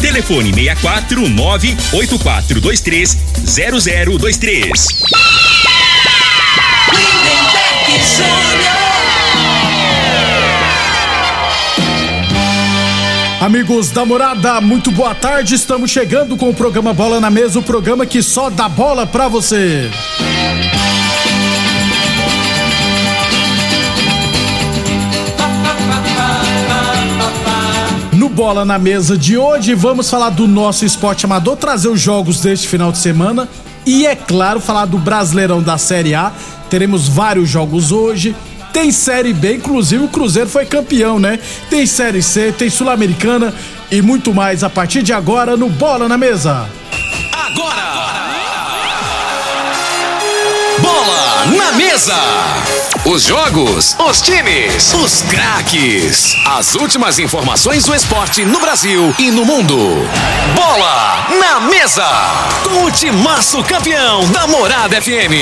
Telefone 64 98423 0023. Amigos da morada, muito boa tarde. Estamos chegando com o programa Bola na Mesa o programa que só dá bola pra você. Bola na Mesa de hoje, vamos falar do nosso esporte amador, trazer os jogos deste final de semana e, é claro, falar do Brasileirão da Série A. Teremos vários jogos hoje. Tem Série B, inclusive o Cruzeiro foi campeão, né? Tem Série C, tem Sul-Americana e muito mais a partir de agora no Bola na Mesa. Agora! Bola na Mesa! Os jogos, os times, os craques. As últimas informações do esporte no Brasil e no mundo. Bola na Mesa! Com o timaço campeão da Morada FM.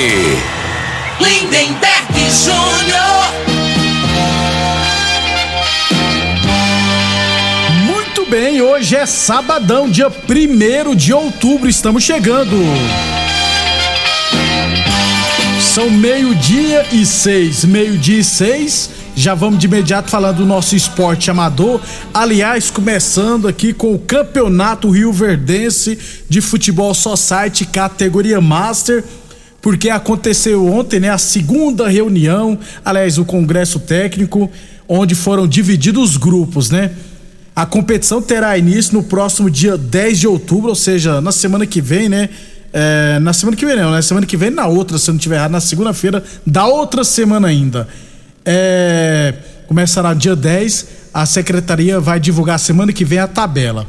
Lindenberg Júnior. Muito bem, hoje é sabadão, dia 1 de outubro, estamos chegando. São meio-dia e seis, meio-dia e seis. Já vamos de imediato falando do nosso esporte amador. Aliás, começando aqui com o Campeonato Rio Verdense de Futebol Society, categoria Master porque aconteceu ontem, né, a segunda reunião, aliás, o congresso técnico, onde foram divididos os grupos, né? A competição terá início no próximo dia 10 de outubro, ou seja, na semana que vem, né? É, na semana que vem, não, na semana que vem, na outra, se eu não estiver errado, na segunda-feira da outra semana ainda. É, começará dia 10, a secretaria vai divulgar semana que vem a tabela.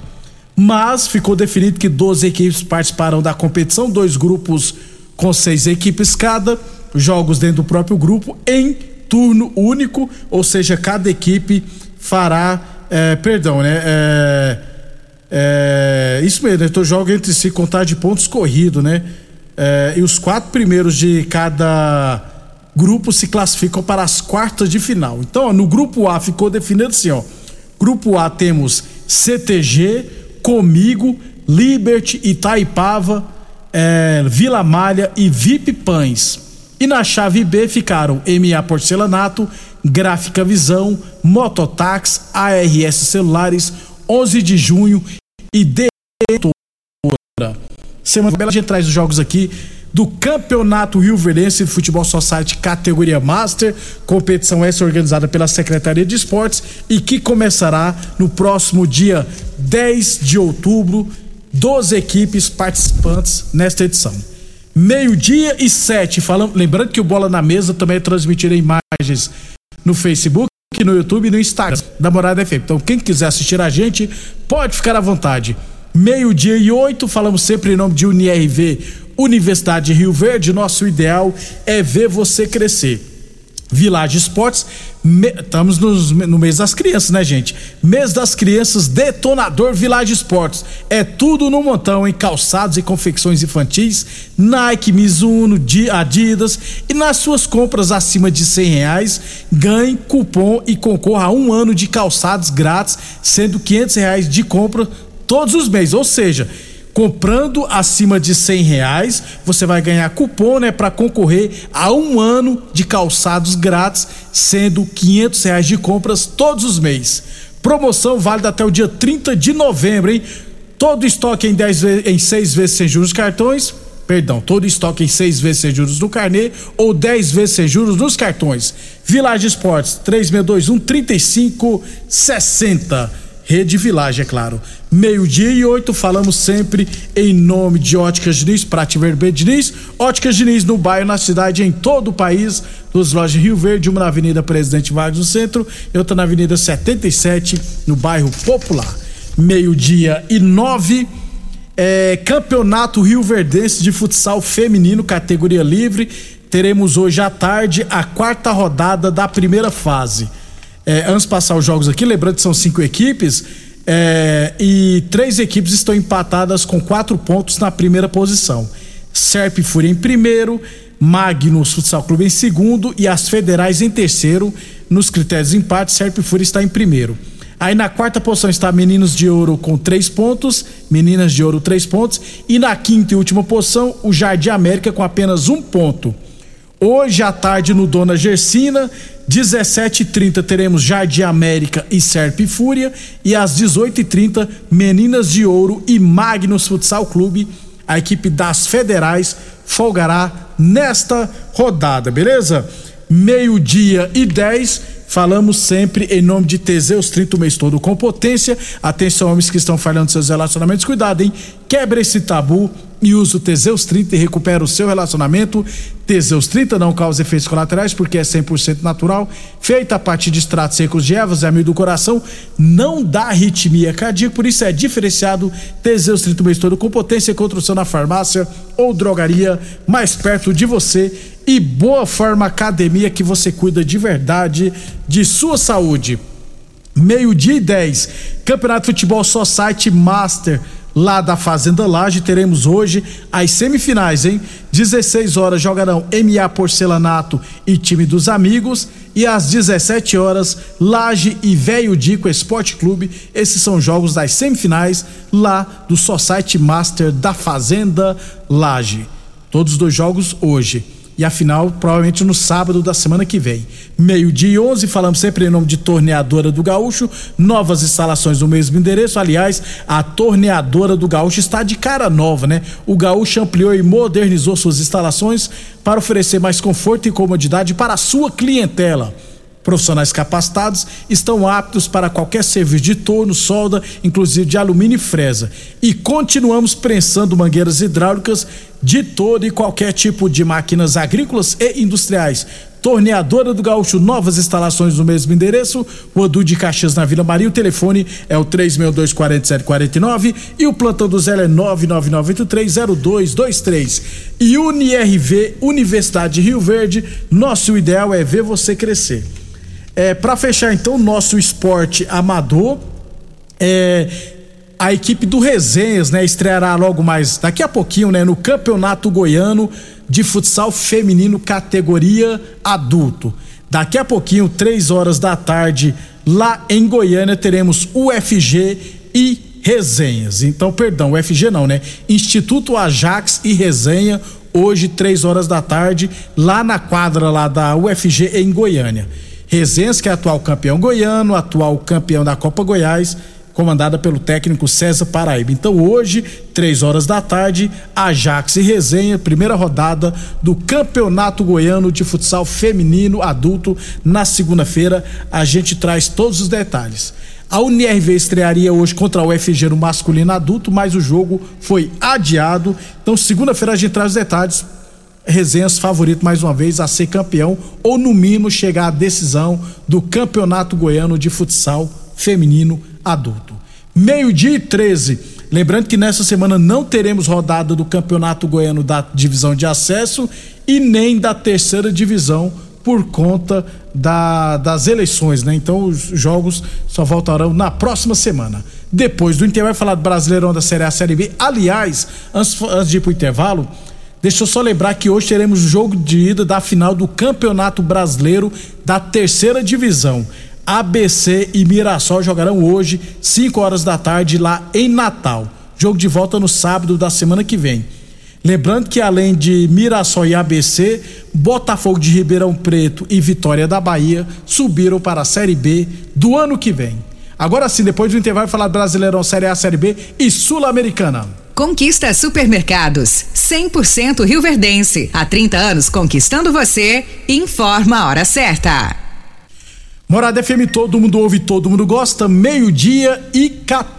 Mas ficou definido que 12 equipes participarão da competição, dois grupos com seis equipes cada, jogos dentro do próprio grupo em turno único, ou seja, cada equipe fará, é, perdão, né? É, é, isso mesmo, então joga entre si contar de pontos corrido, né? É, e os quatro primeiros de cada grupo se classificam para as quartas de final. Então, ó, no grupo A ficou definido assim, ó. Grupo A temos CTG, Comigo, Liberty, Itaipava, é, Vila Malha e VIP Pães. E na chave B ficaram MA Porcelanato, Gráfica Visão, Mototax, ARS Celulares, 11 de junho e Detora. Semana bela a gente traz os jogos aqui do Campeonato Rio Verdense de Futebol Society categoria Master, competição essa organizada pela Secretaria de Esportes e que começará no próximo dia 10 de outubro 12 equipes participantes nesta edição. Meio-dia e sete, falando, lembrando que o Bola na Mesa também é transmitido em imagens no Facebook, no YouTube e no Instagram da Morada FM. Então, quem quiser assistir a gente, pode ficar à vontade. Meio-dia e oito, falamos sempre em nome de UniRV, Universidade de Rio Verde. Nosso ideal é ver você crescer. Village Esportes, me, estamos nos, no mês das crianças, né, gente? Mês das crianças, detonador Village Esportes. É tudo no montão, em calçados e confecções infantis, Nike, Mizuno, Adidas. E nas suas compras acima de cem reais, ganhe cupom e concorra a um ano de calçados grátis, sendo quinhentos reais de compra todos os meses. Ou seja, comprando acima de cem reais, você vai ganhar cupom, né, para concorrer a um ano de calçados grátis, sendo quinhentos reais de compras todos os meses. Promoção válida até o dia 30 de novembro, hein? Todo estoque em 10 vezes, em seis vezes sem juros cartões Perdão, todo estoque em seis vezes sem juros no carnê ou 10 vezes sem juros nos cartões. Village Esportes, 3621 3560. Rede Village, é claro. Meio-dia e oito, falamos sempre em nome de Óticas Diniz, Prate Vermelho Diniz. Óticas Diniz no bairro, na cidade, em todo o país. Duas lojas Rio Verde, uma na Avenida Presidente Vargas no centro e outra na Avenida 77, no bairro Popular. Meio-dia e nove. É, Campeonato Rio Verdense de Futsal Feminino, categoria livre. Teremos hoje à tarde a quarta rodada da primeira fase é, antes de passar os jogos aqui, lembrando que são cinco equipes, é, e três equipes estão empatadas com quatro pontos na primeira posição. Serp Fúria em primeiro, Magnus Futsal Clube em segundo e as federais em terceiro. Nos critérios de empate, Serp Fúria está em primeiro. Aí na quarta posição está Meninos de Ouro com três pontos, Meninas de Ouro três pontos. E na quinta e última posição, o Jardim América com apenas um ponto. Hoje à tarde no Dona Gersina, 17h30 teremos Jardim América e Serp Fúria. E às 18h30, Meninas de Ouro e Magnus Futsal Clube. A equipe das federais folgará nesta rodada, beleza? Meio-dia e 10. Falamos sempre em nome de Teseus 30 o mês todo com potência. Atenção, homens que estão falhando seus relacionamentos, cuidado, hein? Quebra esse tabu e use o Teseus 30 e recupera o seu relacionamento. Teseus 30 não causa efeitos colaterais porque é 100% natural, feita a partir de extratos secos de ervas, é amigo do coração, não dá arritmia cardíaca, por isso é diferenciado. Teseus 30 mês todo com potência e construção na farmácia ou drogaria mais perto de você. E Boa Forma Academia que você cuida de verdade de sua saúde. Meio-dia e 10. Campeonato de Futebol Society Master lá da Fazenda Laje. Teremos hoje as semifinais, hein? 16 horas jogarão MA Porcelanato e time dos amigos. E às 17 horas, Laje e Velho Dico Esporte Clube. Esses são jogos das semifinais lá do Society Master da Fazenda Laje. Todos os dois jogos hoje e a final provavelmente no sábado da semana que vem. Meio-dia e 11, falamos sempre em nome de Torneadora do Gaúcho, novas instalações no mesmo endereço. Aliás, a Torneadora do Gaúcho está de cara nova, né? O Gaúcho ampliou e modernizou suas instalações para oferecer mais conforto e comodidade para a sua clientela. Profissionais capacitados estão aptos para qualquer serviço de torno, solda, inclusive de alumínio e fresa. E continuamos prensando mangueiras hidráulicas de todo e qualquer tipo de máquinas agrícolas e industriais. Torneadora do Gaúcho, novas instalações no mesmo endereço, o Odu de Caxias na Vila Maria, o telefone é o 3624749 e o plantão do Zé é 999830223. E UniRV, Universidade de Rio Verde, nosso ideal é ver você crescer. É, para fechar então o nosso esporte amador, é, a equipe do Resenhas, né, estreará logo mais daqui a pouquinho, né, no Campeonato Goiano de Futsal Feminino categoria adulto. Daqui a pouquinho, três horas da tarde, lá em Goiânia, teremos UFG e Resenhas. Então, perdão, UFG não, né? Instituto Ajax e Resenha, hoje, três horas da tarde, lá na quadra lá da UFG em Goiânia. Resenhas, que é atual campeão goiano, atual campeão da Copa Goiás, comandada pelo técnico César Paraíba. Então hoje, três horas da tarde, Ajax e Resenha, primeira rodada do Campeonato Goiano de Futsal Feminino Adulto. Na segunda-feira, a gente traz todos os detalhes. A UNIRV estrearia hoje contra o UFG no masculino adulto, mas o jogo foi adiado. Então, segunda-feira a gente traz os detalhes Resenhas favorito mais uma vez a ser campeão ou no mínimo chegar à decisão do Campeonato Goiano de Futsal Feminino Adulto. Meio-dia e 13. Lembrando que nessa semana não teremos rodada do Campeonato Goiano da divisão de acesso e nem da terceira divisão por conta da, das eleições, né? Então os jogos só voltarão na próxima semana. Depois do intervalo, vai falar do Brasileirão da Série A Série B. Aliás, antes, antes de ir pro intervalo, Deixa eu só lembrar que hoje teremos o jogo de ida da final do Campeonato Brasileiro da Terceira Divisão. ABC e Mirassol jogarão hoje, 5 horas da tarde, lá em Natal. Jogo de volta no sábado da semana que vem. Lembrando que além de Mirassol e ABC, Botafogo de Ribeirão Preto e Vitória da Bahia subiram para a Série B do ano que vem. Agora sim, depois do intervalo, falar Brasileirão Série A, Série B e Sul-Americana. Conquista Supermercados, 100% Rio Verdense. Há 30 anos conquistando você. Informa a hora certa. Morada FM, todo mundo ouve, todo mundo gosta. Meio-dia e 14.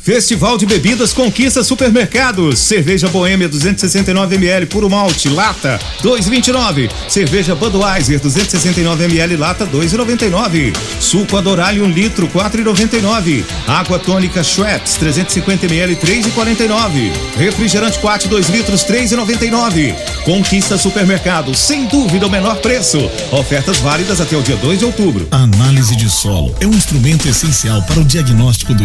Festival de Bebidas Conquista Supermercados. Cerveja Boêmia 269 ml puro malte, lata 2,29. Cerveja Budweiser 269 ml lata 2,99. Suco Adorale 1 um litro 4,99. Água tônica Schweppes 350 ml 3,49. Refrigerante Quat 2 litros 3,99. Conquista Supermercados, sem dúvida o menor preço. Ofertas válidas até o dia 2 de outubro. A análise de solo é um instrumento essencial para o diagnóstico do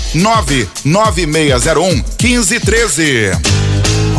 9601 1513.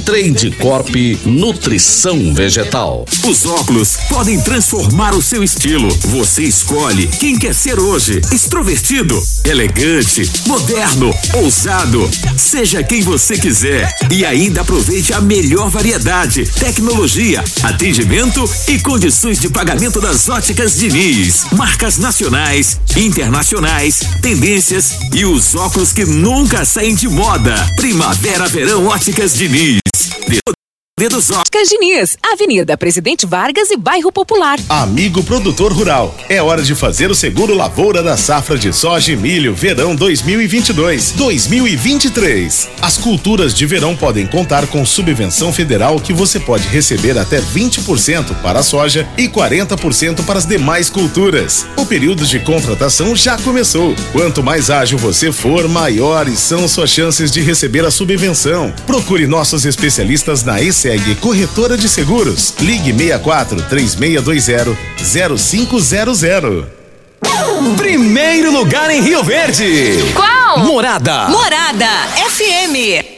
Trade Corp Nutrição Vegetal. Os óculos podem transformar o seu estilo. Você escolhe quem quer ser hoje. Extrovertido, elegante, moderno, ousado. Seja quem você quiser. E ainda aproveite a melhor variedade, tecnologia, atendimento e condições de pagamento das óticas Diniz. Marcas nacionais, internacionais, tendências e os óculos que nunca saem de moda. Primavera, verão, óticas Diniz. Dedos Óticas Diniz, Avenida Presidente Vargas e Bairro Popular. Amigo produtor rural, é hora de fazer o seguro lavoura da safra de soja e milho verão 2022-2023. As culturas de verão podem contar com subvenção federal que você pode receber até 20% para a soja e 40% para as demais culturas. O período de contratação já começou. Quanto mais ágil você for, maiores são suas chances de receber a subvenção. Procure nossos especialistas na ECE segue Corretora de Seguros. Ligue 64 3620 0500. Primeiro lugar em Rio Verde. Qual? Morada. Morada FM.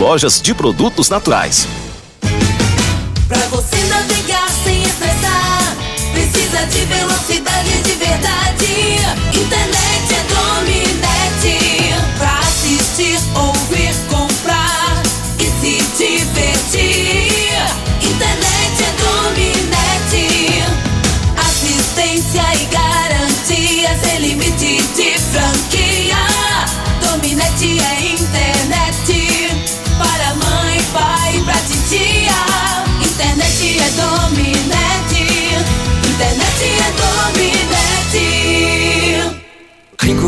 lojas de produtos naturais. Pra você navegar sem estressar, precisa de velocidade de verdade.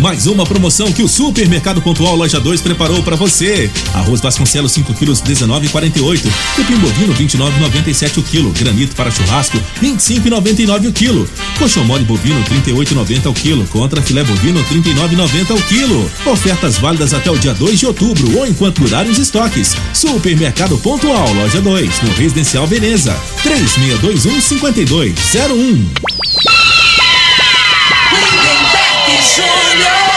Mais uma promoção que o Supermercado Pontual Loja 2 preparou para você. Arroz Vasconcelos 5 quilos 19,48. Cupim bovino 29,97 o quilo. Granito para churrasco 25,99 o quilo. Colchão mole bovino 38,90 o quilo. Contra filé bovino 39,90 o quilo. Ofertas válidas até o dia 2 de outubro ou enquanto durarem os estoques. Supermercado Pontual Loja 2 no Residencial Veneza 3621 5201.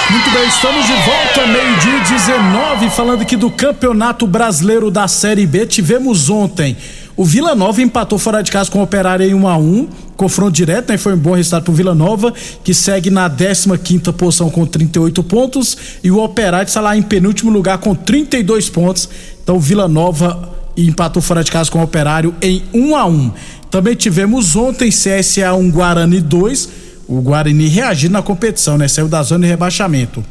Muito bem, estamos de volta, meio-dia 19, falando aqui do Campeonato Brasileiro da Série B. Tivemos ontem o Vila Nova empatou fora de casa com o Operário em 1 a 1 confronto direto, né? Foi um bom resultado pro Vila Nova, que segue na 15 posição com 38 pontos, e o Operário está lá em penúltimo lugar com 32 pontos. Então Vila Nova empatou fora de casa com o Operário em 1 a 1 Também tivemos ontem CSA 1 Guarani 2 o Guarani reagindo na competição, né? Saiu da zona de rebaixamento.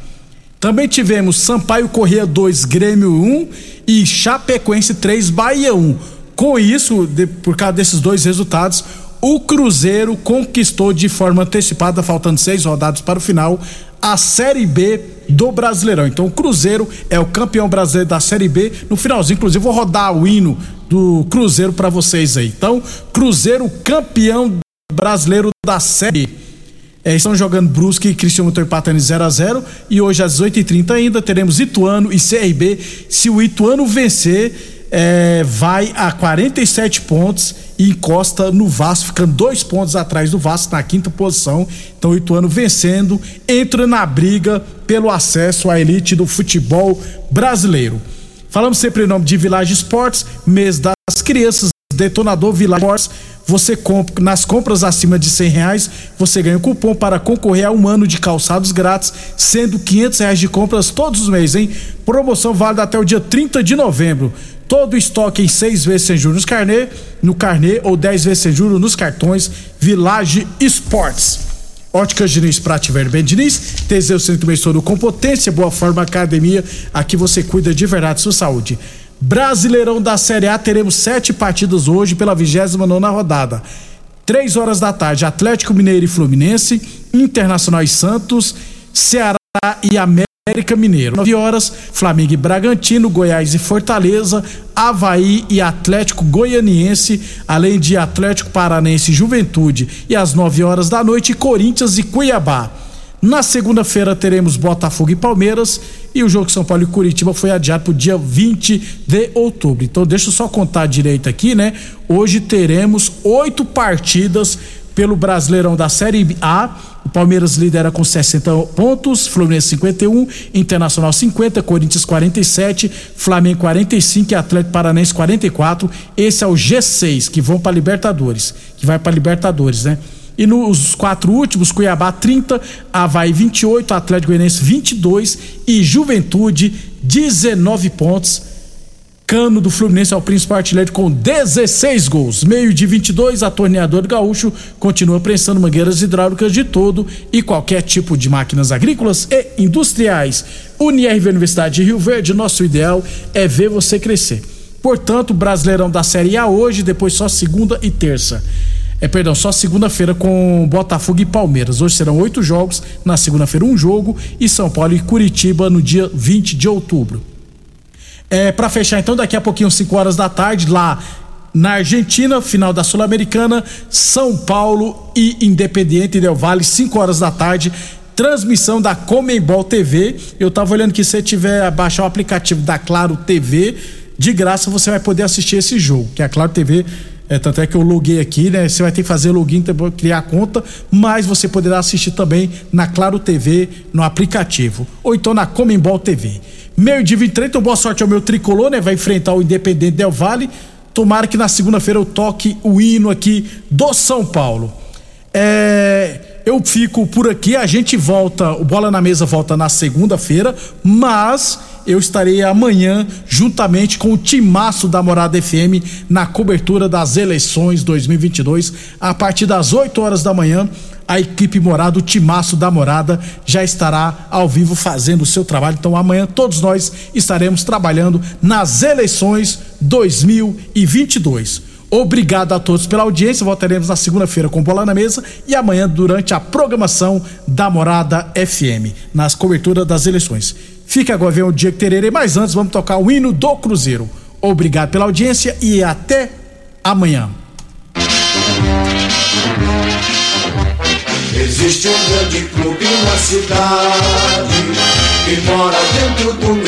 Também tivemos Sampaio Corrêa 2, Grêmio 1 e Chapecoense 3, Bahia 1. Com isso, de, por causa desses dois resultados, o Cruzeiro conquistou de forma antecipada, faltando seis rodadas para o final, a Série B do Brasileirão. Então o Cruzeiro é o campeão brasileiro da Série B. No finalzinho, inclusive, vou rodar o hino do Cruzeiro para vocês aí. Então, Cruzeiro campeão brasileiro da Série B. É, estão jogando Brusque e Cristiano em 0 a 0 e hoje às 8h30 ainda teremos Ituano e CRB. Se o Ituano vencer, é, vai a 47 pontos e encosta no Vasco, ficando dois pontos atrás do Vasco na quinta posição. Então o Ituano vencendo, entra na briga pelo acesso à elite do futebol brasileiro. Falamos sempre em nome de Village Esportes, mês das crianças, detonador Village Esportes você compra nas compras acima de cem reais, você ganha um cupom para concorrer a um ano de calçados grátis, sendo quinhentos reais de compras todos os meses, hein? Promoção válida até o dia 30 de novembro. Todo estoque em seis vezes sem juros carnê, no carnê ou dez vezes sem juros nos cartões Village Esportes. Óticas Diniz, Prate Verben Diniz, Teseu Centro Meio com potência, boa forma academia, aqui você cuida de verdade sua saúde. Brasileirão da Série A, teremos sete partidas hoje pela 29 rodada. Três horas da tarde, Atlético Mineiro e Fluminense, Internacional e Santos, Ceará e América Mineiro. 9 horas, Flamengo e Bragantino, Goiás e Fortaleza, Havaí e Atlético Goianiense, além de Atlético Paranense e Juventude. E às 9 horas da noite, Corinthians e Cuiabá. Na segunda-feira teremos Botafogo e Palmeiras e o jogo São Paulo e Curitiba foi adiado para o dia 20 de outubro. Então deixa eu só contar direito aqui, né? Hoje teremos oito partidas pelo Brasileirão da Série A. O Palmeiras lidera com 60 pontos, Fluminense 51, Internacional 50, Corinthians 47, Flamengo 45 e Atlético Paranense 44. Esse é o G6 que vão para Libertadores, que vai para Libertadores, né? E nos quatro últimos, Cuiabá 30, Havaí 28, Atlético Goianiense 22 e Juventude 19 pontos. Cano do Fluminense é o principal artilheiro com 16 gols. Meio de 22, a torneadora gaúcho continua prensando mangueiras hidráulicas de todo e qualquer tipo de máquinas agrícolas e industriais. Unirv Universidade de Rio Verde, nosso ideal é ver você crescer. Portanto, Brasileirão da Série A hoje, depois só segunda e terça. É, perdão, só segunda-feira com Botafogo e Palmeiras. Hoje serão oito jogos, na segunda-feira um jogo e São Paulo e Curitiba no dia 20 de outubro. É, para fechar então, daqui a pouquinho, 5 horas da tarde, lá na Argentina, final da Sul-Americana, São Paulo e Independiente Del Vale, 5 horas da tarde. Transmissão da Comembol TV. Eu tava olhando que se tiver baixar o aplicativo da Claro TV, de graça você vai poder assistir esse jogo, que é a Claro TV é, tanto é que eu loguei aqui, né? Você vai ter que fazer login, criar conta, mas você poderá assistir também na Claro TV, no aplicativo, ou então na Comembol TV. Meio de 23, então boa sorte ao meu tricolor, né? Vai enfrentar o Independente Del Vale. Tomara que na segunda-feira eu toque o hino aqui do São Paulo. É, eu fico por aqui. A gente volta, o Bola na Mesa volta na segunda-feira, mas eu estarei amanhã juntamente com o timaço da Morada FM na cobertura das eleições 2022 a partir das 8 horas da manhã. A equipe Morada, o timaço da Morada, já estará ao vivo fazendo o seu trabalho. Então amanhã todos nós estaremos trabalhando nas eleições 2022. Obrigado a todos pela audiência. Voltaremos na segunda-feira com Bola na Mesa e amanhã durante a programação da Morada FM, nas coberturas das eleições. Fica agora ver o dia que tererei, mas antes vamos tocar o hino do Cruzeiro. Obrigado pela audiência e até amanhã. Existe um grande clube na cidade que mora dentro do meu